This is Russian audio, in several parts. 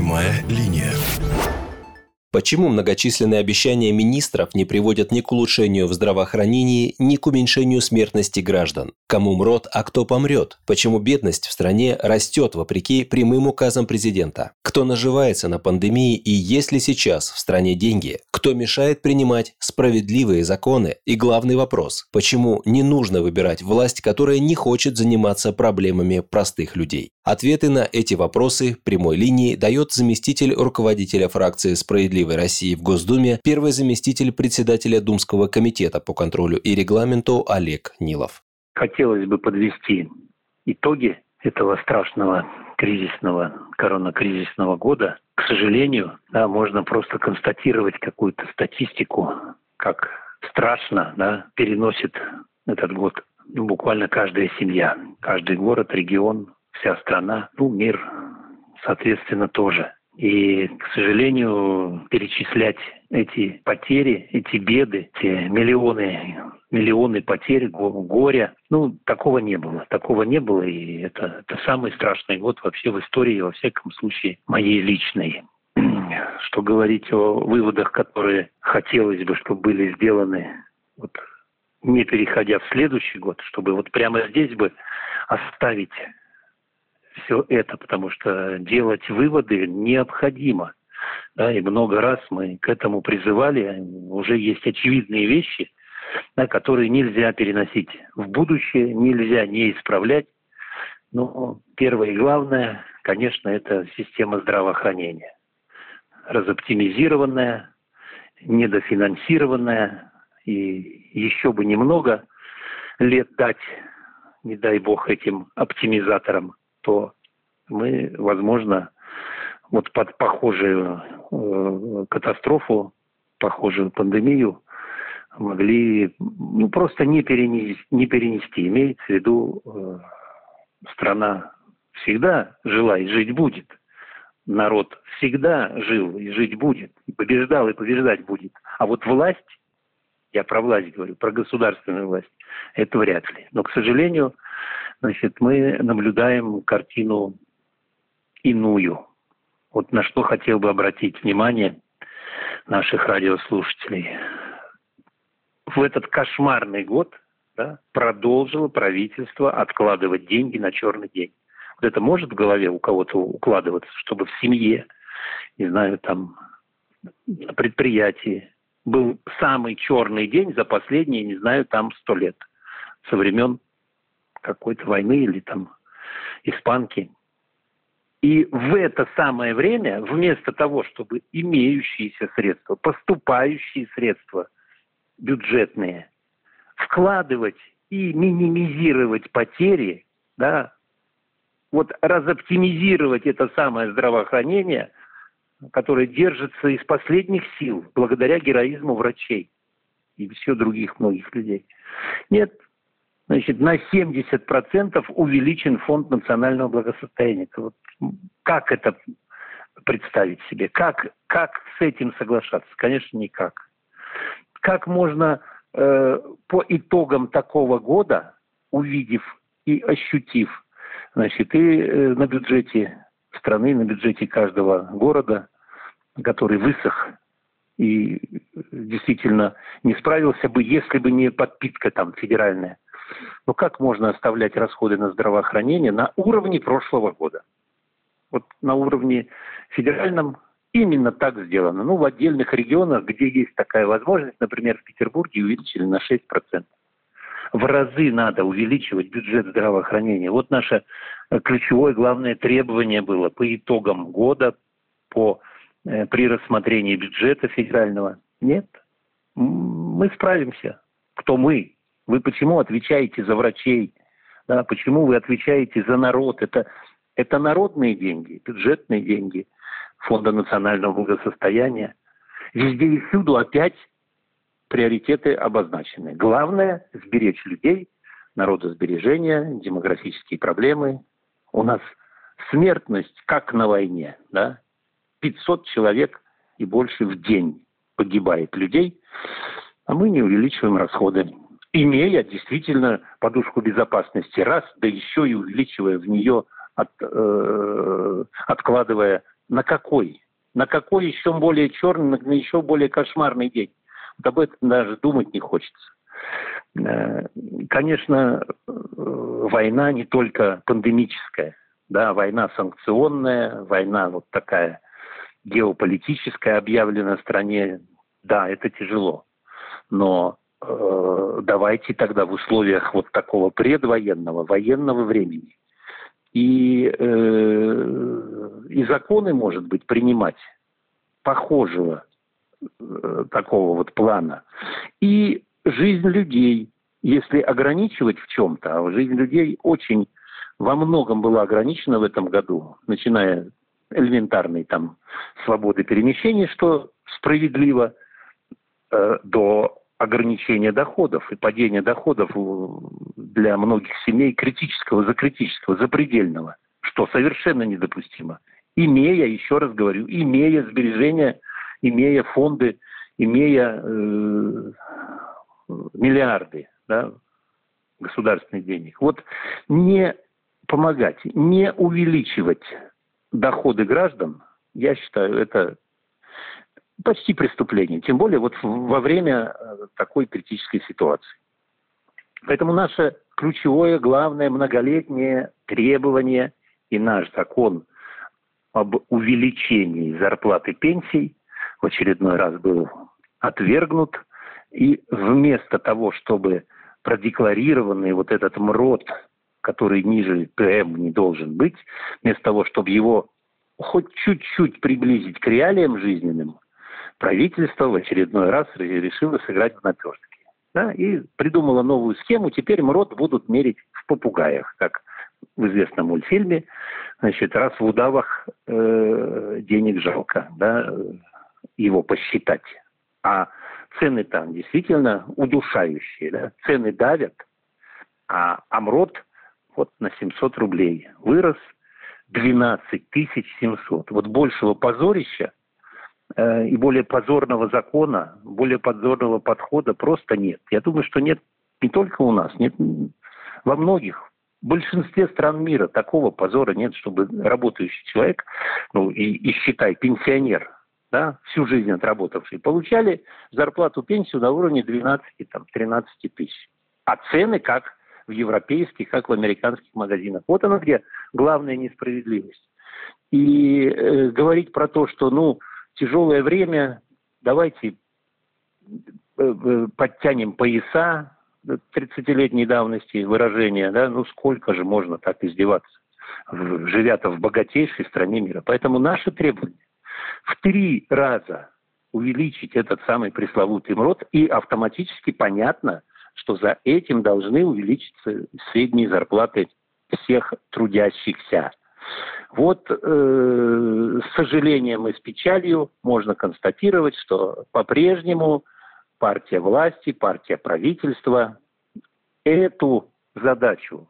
Прямая линия. Почему многочисленные обещания министров не приводят ни к улучшению в здравоохранении, ни к уменьшению смертности граждан? Кому мрот, а кто помрет? Почему бедность в стране растет вопреки прямым указам президента? Кто наживается на пандемии и есть ли сейчас в стране деньги? Кто мешает принимать справедливые законы? И главный вопрос – почему не нужно выбирать власть, которая не хочет заниматься проблемами простых людей? Ответы на эти вопросы прямой линии дает заместитель руководителя фракции «Справедливой России» в Госдуме, первый заместитель председателя Думского комитета по контролю и регламенту Олег Нилов. Хотелось бы подвести итоги этого страшного кризисного, коронакризисного года. К сожалению, да, можно просто констатировать какую-то статистику, как страшно да, переносит этот год ну, буквально каждая семья, каждый город, регион, вся страна, ну, мир, соответственно, тоже. И, к сожалению, перечислять эти потери, эти беды, эти миллионы, миллионы потерь, горя, ну, такого не было. Такого не было, и это, это самый страшный год вообще в истории, во всяком случае, моей личной. Что говорить о выводах, которые хотелось бы, чтобы были сделаны, вот, не переходя в следующий год, чтобы вот прямо здесь бы оставить все это, потому что делать выводы необходимо. Да, и много раз мы к этому призывали. Уже есть очевидные вещи, да, которые нельзя переносить в будущее, нельзя не исправлять. Но первое и главное, конечно, это система здравоохранения. Разоптимизированная, недофинансированная, и еще бы немного лет дать, не дай бог, этим оптимизаторам то мы, возможно, вот под похожую э, катастрофу, похожую пандемию могли ну, просто не перенести, не перенести. Имеется в виду, э, страна всегда жила и жить будет. Народ всегда жил и жить будет. И побеждал и побеждать будет. А вот власть, я про власть говорю, про государственную власть, это вряд ли. Но, к сожалению, значит, мы наблюдаем картину иную. Вот на что хотел бы обратить внимание наших радиослушателей. В этот кошмарный год да, продолжило правительство откладывать деньги на черный день. Вот это может в голове у кого-то укладываться, чтобы в семье, не знаю, там, на предприятии был самый черный день за последние, не знаю, там сто лет. Со времен какой-то войны или там испанки. И в это самое время, вместо того, чтобы имеющиеся средства, поступающие средства бюджетные, вкладывать и минимизировать потери, да, вот разоптимизировать это самое здравоохранение, которое держится из последних сил благодаря героизму врачей и все других многих людей. Нет, значит, на 70% увеличен фонд национального благосостояния. Вот как это представить себе? Как, как с этим соглашаться? Конечно, никак. Как можно э, по итогам такого года, увидев и ощутив, значит, и э, на бюджете страны, на бюджете каждого города, который высох и действительно не справился бы, если бы не подпитка там федеральная – но как можно оставлять расходы на здравоохранение на уровне прошлого года? Вот на уровне федеральном именно так сделано. Ну, в отдельных регионах, где есть такая возможность, например, в Петербурге увеличили на 6%. В разы надо увеличивать бюджет здравоохранения. Вот наше э, ключевое главное требование было по итогам года, по, э, при рассмотрении бюджета федерального. Нет, мы справимся. Кто мы? Вы почему отвечаете за врачей? Да, почему вы отвечаете за народ? Это, это народные деньги, бюджетные деньги Фонда национального благосостояния. Везде и всюду опять приоритеты обозначены. Главное – сберечь людей, народосбережение, демографические проблемы. У нас смертность, как на войне, да? 500 человек и больше в день погибает людей, а мы не увеличиваем расходы имея действительно подушку безопасности раз, да еще и увеличивая в нее, от, э, откладывая на какой? На какой еще более черный, на еще более кошмарный день? Вот об этом даже думать не хочется. Э, конечно, э, война не только пандемическая, да, война санкционная, война вот такая геополитическая объявлена стране, да, это тяжело. Но э, давайте тогда в условиях вот такого предвоенного, военного времени и, э, и законы, может быть, принимать похожего э, такого вот плана. И жизнь людей, если ограничивать в чем-то, а жизнь людей очень во многом была ограничена в этом году, начиная элементарной там свободы перемещения, что справедливо, э, до ограничения доходов и падения доходов для многих семей критического, за критического, запредельного, что совершенно недопустимо. Имея, еще раз говорю, имея сбережения, имея фонды, имея э, миллиарды да, государственных денег. Вот не помогать, не увеличивать доходы граждан, я считаю, это почти преступление. Тем более вот во время э, такой критической ситуации. Поэтому наше ключевое, главное, многолетнее требование и наш закон об увеличении зарплаты пенсий в очередной раз был отвергнут. И вместо того, чтобы продекларированный вот этот МРОД, который ниже ПМ не должен быть, вместо того, чтобы его хоть чуть-чуть приблизить к реалиям жизненным, правительство в очередной раз решило сыграть в наперстке. Да, и придумала новую схему. Теперь МРОД будут мерить в попугаях, как в известном мультфильме. Значит, раз в удавах э, денег жалко, да, его посчитать. А цены там действительно удушающие. Да? Цены давят, а Амрот вот на 700 рублей вырос 12 700. Вот большего позорища э, и более позорного закона, более позорного подхода просто нет. Я думаю, что нет не только у нас, нет во многих в большинстве стран мира такого позора нет, чтобы работающий человек, ну и, и считай, пенсионер, да, всю жизнь отработавшие, получали зарплату, пенсию на уровне 12-13 тысяч. А цены как в европейских, как в американских магазинах. Вот она где главная несправедливость. И э, говорить про то, что, ну, тяжелое время, давайте э, э подтянем пояса 30-летней давности выражения, да, ну сколько же можно так издеваться, живя-то в богатейшей стране мира. Поэтому наши требования в три раза увеличить этот самый пресловутый МРОД, и автоматически понятно, что за этим должны увеличиться средние зарплаты всех трудящихся. Вот э, с сожалением и с печалью можно констатировать, что по-прежнему партия власти, партия правительства эту задачу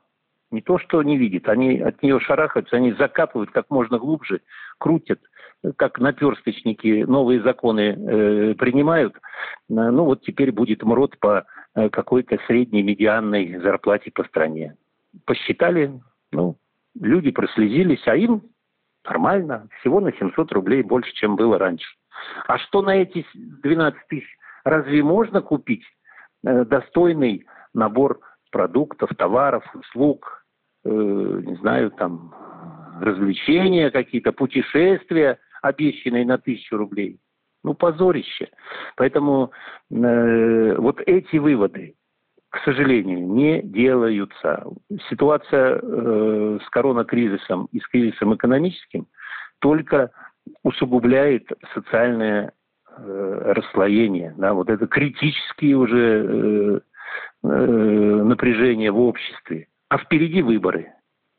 не то что не видит, они от нее шарахаются, они закапывают как можно глубже, крутят, как наперсточники новые законы э, принимают. Э, ну вот теперь будет МРОД по какой-то средней медианной зарплате по стране. Посчитали, ну, люди прослезились, а им нормально, всего на 700 рублей больше, чем было раньше. А что на эти 12 тысяч? Разве можно купить э, достойный набор продуктов, товаров, услуг, э, не знаю, там, развлечения какие-то, путешествия, обещанные на тысячу рублей. Ну, позорище. Поэтому э, вот эти выводы, к сожалению, не делаются. Ситуация э, с коронакризисом и с кризисом экономическим только усугубляет социальное э, расслоение, да, вот это критические уже э, э, напряжения в обществе. А впереди выборы.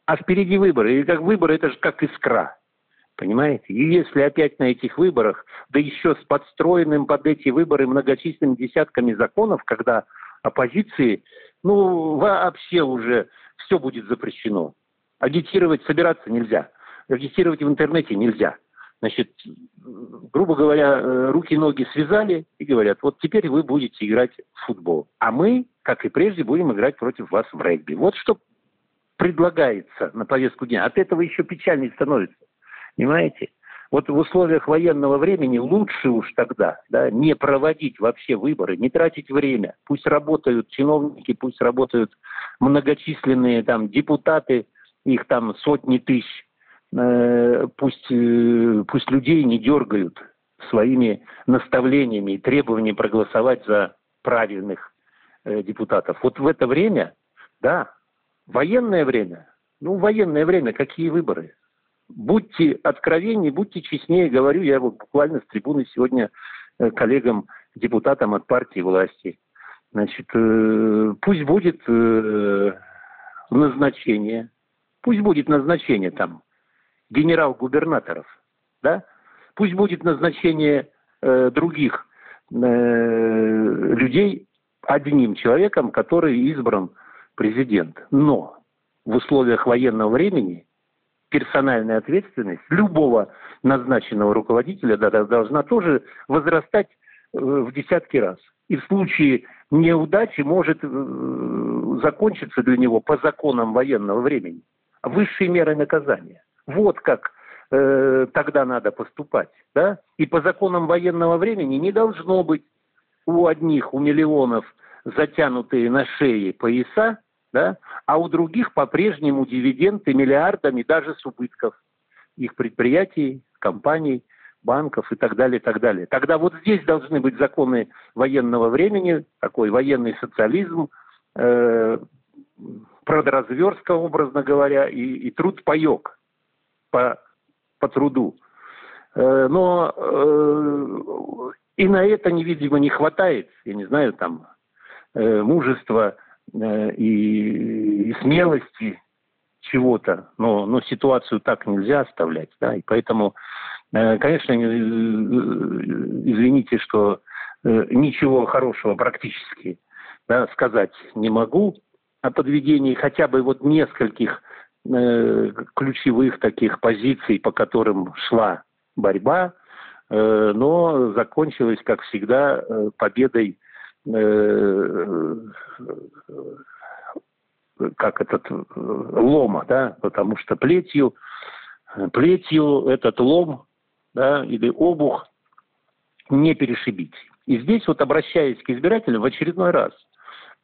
А впереди выборы. И как выборы, это же как искра. Понимаете? И если опять на этих выборах, да еще с подстроенным под эти выборы многочисленными десятками законов, когда оппозиции, ну, вообще уже все будет запрещено. Агитировать, собираться нельзя. Агитировать в интернете нельзя. Значит, грубо говоря, э, руки-ноги связали и говорят, вот теперь вы будете играть в футбол. А мы, как и прежде, будем играть против вас в регби. Вот что предлагается на повестку дня. От этого еще печальнее становится. Понимаете? Вот в условиях военного времени лучше уж тогда да, не проводить вообще выборы, не тратить время. Пусть работают чиновники, пусть работают многочисленные там депутаты, их там сотни тысяч. Э, пусть, э, пусть людей не дергают своими наставлениями и требованиями проголосовать за правильных э, депутатов. Вот в это время, да, военное время, ну, военное время, какие выборы? Будьте откровеннее, будьте честнее, говорю я вот буквально с трибуны сегодня э, коллегам, депутатам от партии власти. Значит, э, пусть будет э, назначение, пусть будет назначение там генерал-губернаторов, да, пусть будет назначение других людей одним человеком, который избран президент. Но в условиях военного времени – персональная ответственность любого назначенного руководителя должна тоже возрастать э, в десятки раз. И в случае неудачи может э, закончиться для него по законам военного времени. Высшей мерой наказания. Вот как э, тогда надо поступать. Да? И по законам военного времени не должно быть у одних, у миллионов затянутые на шее пояса, да? а у других по-прежнему дивиденды миллиардами даже с убытков их предприятий, компаний, банков и так далее, и так далее. Тогда вот здесь должны быть законы военного времени, такой военный социализм, э, продразверстка, образно говоря, и, и труд-паек по, по труду. Э, но э, и на это, видимо, не хватает, я не знаю, там, э, мужества, и, и смелости чего-то, но, но ситуацию так нельзя оставлять, да, и поэтому, э, конечно, э, извините, что ничего хорошего практически да, сказать не могу о подведении хотя бы вот нескольких ключевых таких позиций, по которым шла борьба, но закончилась, как всегда, победой Э, как этот э, лома, да, потому что плетью, плетью этот лом, да, или обух не перешибить. И здесь вот обращаясь к избирателям в очередной раз,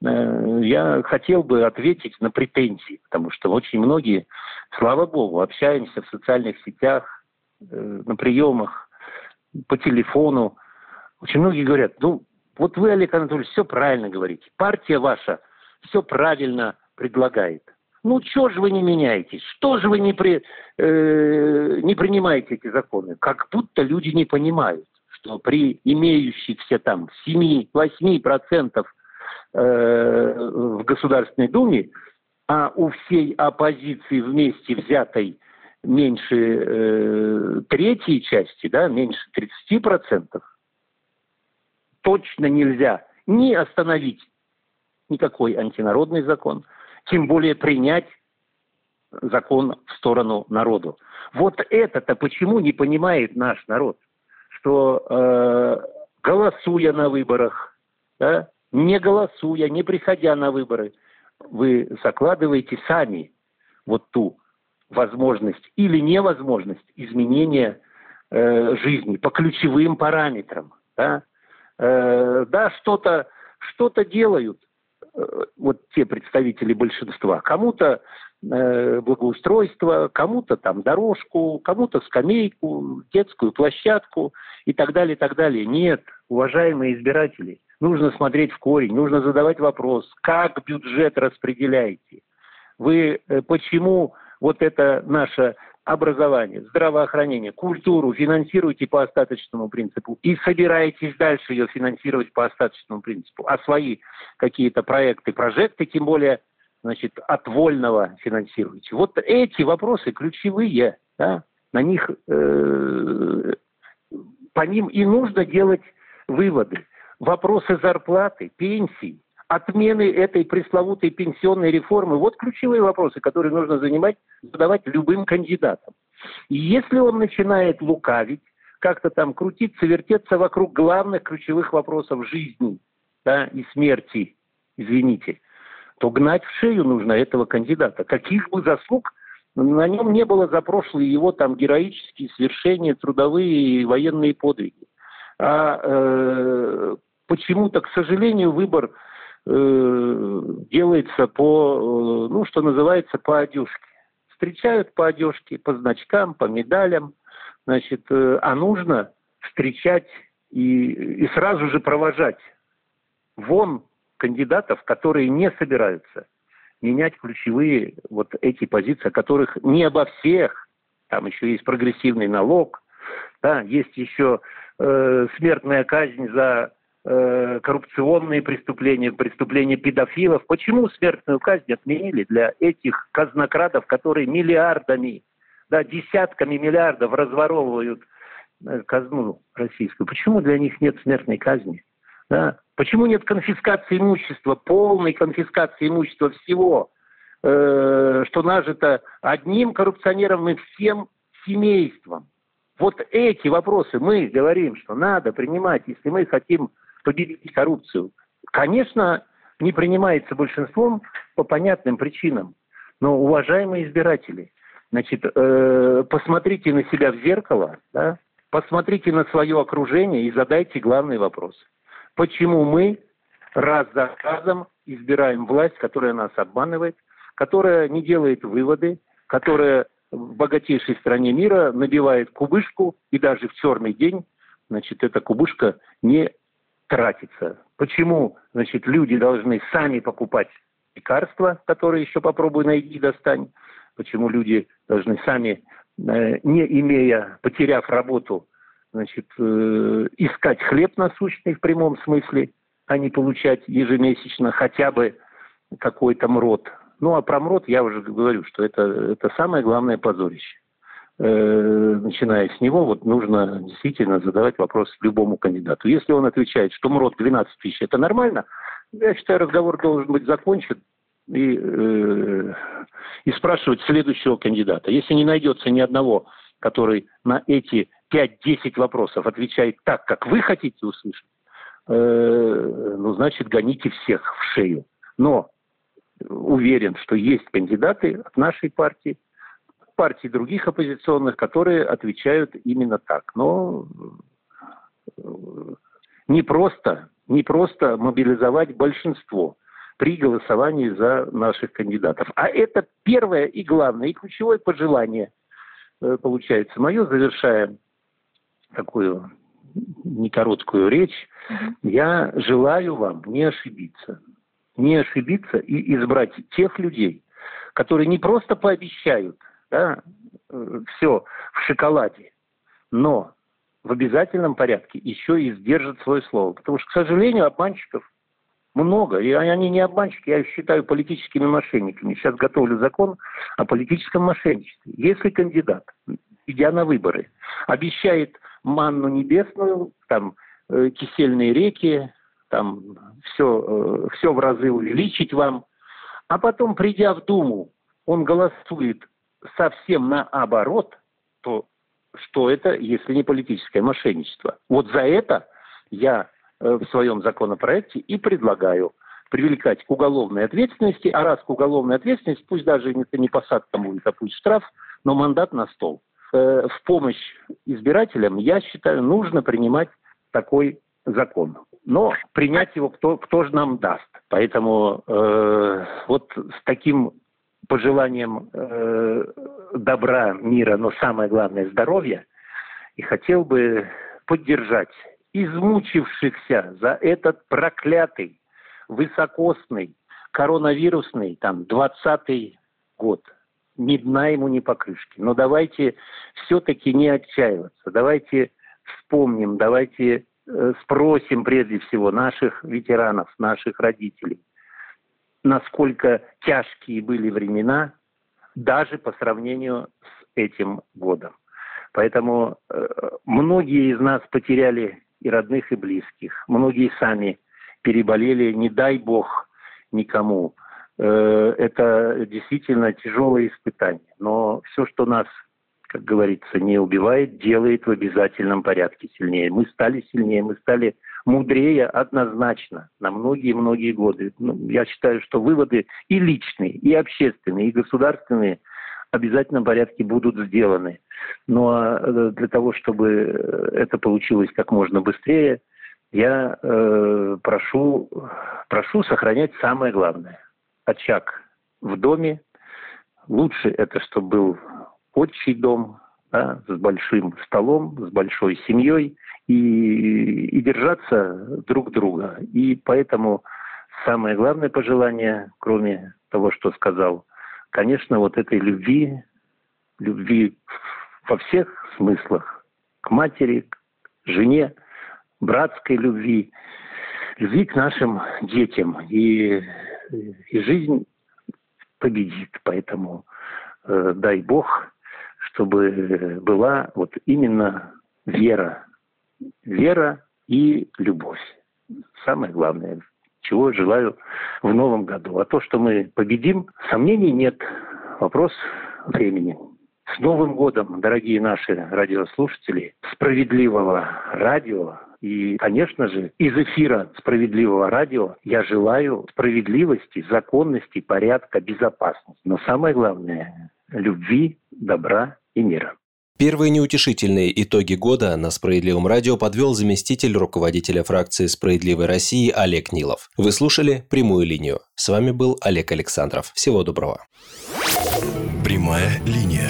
э, я хотел бы ответить на претензии, потому что очень многие, слава богу, общаемся в социальных сетях, на приемах, по телефону. Очень многие говорят, ну, вот вы, Олег Анатольевич, все правильно говорите. Партия ваша все правильно предлагает. Ну, что же вы не меняетесь? Что же вы не, при, э, не принимаете эти законы? Как будто люди не понимают, что при имеющихся там 7-8% э, в Государственной Думе, а у всей оппозиции вместе взятой меньше э, третьей части, да, меньше 30%, точно нельзя ни остановить никакой антинародный закон, тем более принять закон в сторону народу. Вот это-то почему не понимает наш народ, что э, голосуя на выборах, да, не голосуя, не приходя на выборы, вы закладываете сами вот ту возможность или невозможность изменения э, жизни по ключевым параметрам. Да? Э, да, что-то что делают э, вот те представители большинства. Кому-то э, благоустройство, кому-то там дорожку, кому-то скамейку, детскую площадку и так далее, и так далее. Нет, уважаемые избиратели, нужно смотреть в корень, нужно задавать вопрос, как бюджет распределяете. Вы э, почему вот это наше образование, здравоохранение, культуру финансируете по остаточному принципу и собираетесь дальше ее финансировать по остаточному принципу, а свои какие-то проекты, прожекты, тем более, значит, от вольного финансируете. Вот эти вопросы ключевые, да, на них, э, по ним и нужно делать выводы. Вопросы зарплаты, пенсий, отмены этой пресловутой пенсионной реформы. Вот ключевые вопросы, которые нужно занимать, задавать любым кандидатам. И если он начинает лукавить, как-то там крутиться, вертеться вокруг главных ключевых вопросов жизни да, и смерти, извините, то гнать в шею нужно этого кандидата. Каких бы заслуг На нем не было за прошлые его там героические свершения, трудовые и военные подвиги. А э, почему-то, к сожалению, выбор э, делается по, э, ну, что называется, по одежке. Встречают по одежке, по значкам, по медалям, значит, э, а нужно встречать и, и сразу же провожать вон кандидатов, которые не собираются менять ключевые вот эти позиции, о которых не обо всех, там еще есть прогрессивный налог, да, есть еще э, смертная казнь за э, коррупционные преступления, преступления педофилов. Почему смертную казнь отменили для этих казнокрадов, которые миллиардами, да, десятками миллиардов разворовывают э, казну российскую? Почему для них нет смертной казни? Да? Почему нет конфискации имущества, полной конфискации имущества всего, э, что нажито одним коррупционером и всем семейством? Вот эти вопросы мы говорим, что надо принимать, если мы хотим победить коррупцию. Конечно, не принимается большинством по понятным причинам. Но, уважаемые избиратели, значит, э, посмотрите на себя в зеркало, да, посмотрите на свое окружение и задайте главный вопрос. Почему мы раз за разом избираем власть, которая нас обманывает, которая не делает выводы, которая в богатейшей стране мира набивает кубышку, и даже в черный день, значит, эта кубышка не тратится. Почему, значит, люди должны сами покупать лекарства, которые еще попробуй найти, достань. Почему люди должны сами, э, не имея, потеряв работу, значит, э, искать хлеб насущный в прямом смысле, а не получать ежемесячно хотя бы какой-то МРОД ну, а про МРОД я уже говорю, что это, это самое главное позорище. Э, начиная с него, вот нужно действительно задавать вопрос любому кандидату. Если он отвечает, что МРОД 12 тысяч – это нормально, я считаю, разговор должен быть закончен и, э, и спрашивать следующего кандидата. Если не найдется ни одного, который на эти 5-10 вопросов отвечает так, как вы хотите услышать, э, ну, значит, гоните всех в шею. Но уверен, что есть кандидаты от нашей партии, партий других оппозиционных, которые отвечают именно так. Но э, не просто, не просто мобилизовать большинство при голосовании за наших кандидатов. А это первое и главное, и ключевое пожелание э, получается. Мое, завершая такую некороткую речь, я желаю вам не ошибиться не ошибиться и избрать тех людей, которые не просто пообещают да, э, все в шоколаде, но в обязательном порядке еще и сдержат свое слово. Потому что, к сожалению, обманщиков много. И они не обманщики, я их считаю политическими мошенниками. Сейчас готовлю закон о политическом мошенничестве. Если кандидат, идя на выборы, обещает манну небесную, там, э, кисельные реки, там все, э, все в разы увеличить вам, а потом, придя в Думу, он голосует совсем наоборот, то что это, если не политическое мошенничество? Вот за это я э, в своем законопроекте и предлагаю привлекать к уголовной ответственности, а раз к уголовной ответственности, пусть даже это не посадка будет, а пусть штраф, но мандат на стол. Э, в помощь избирателям, я считаю, нужно принимать такой закон. Но принять его кто, кто же нам даст? Поэтому э, вот с таким пожеланием э, добра, мира, но самое главное здоровья, и хотел бы поддержать измучившихся за этот проклятый, высокосный, коронавирусный, там, 20 год. Ни дна ему, ни покрышки. Но давайте все-таки не отчаиваться. Давайте вспомним, давайте Э, спросим прежде всего наших ветеранов, наших родителей, насколько тяжкие были времена даже по сравнению с этим годом. Поэтому э, многие из нас потеряли и родных, и близких. Многие сами переболели, не дай бог никому. Э, это действительно тяжелое испытание. Но все, что нас как говорится, не убивает, делает в обязательном порядке сильнее. Мы стали сильнее, мы стали мудрее однозначно на многие-многие годы. Ну, я считаю, что выводы и личные, и общественные, и государственные обязательном порядке будут сделаны. Но э, для того, чтобы это получилось как можно быстрее, я э, прошу, прошу сохранять самое главное. Очаг в доме. Лучше это, чтобы был отчий дом, да, с большим столом, с большой семьей и, и держаться друг друга. И поэтому самое главное пожелание, кроме того, что сказал, конечно, вот этой любви, любви во всех смыслах, к матери, к жене, братской любви, любви к нашим детям. И, и жизнь победит. Поэтому э, дай Бог, чтобы была вот именно вера. Вера и любовь. Самое главное, чего желаю в новом году. А то, что мы победим, сомнений нет. Вопрос времени. С Новым годом, дорогие наши радиослушатели, справедливого радио. И, конечно же, из эфира справедливого радио я желаю справедливости, законности, порядка, безопасности. Но самое главное – любви, добра и мира. Первые неутешительные итоги года на «Справедливом радио» подвел заместитель руководителя фракции «Справедливой России» Олег Нилов. Вы слушали «Прямую линию». С вами был Олег Александров. Всего доброго. «Прямая линия».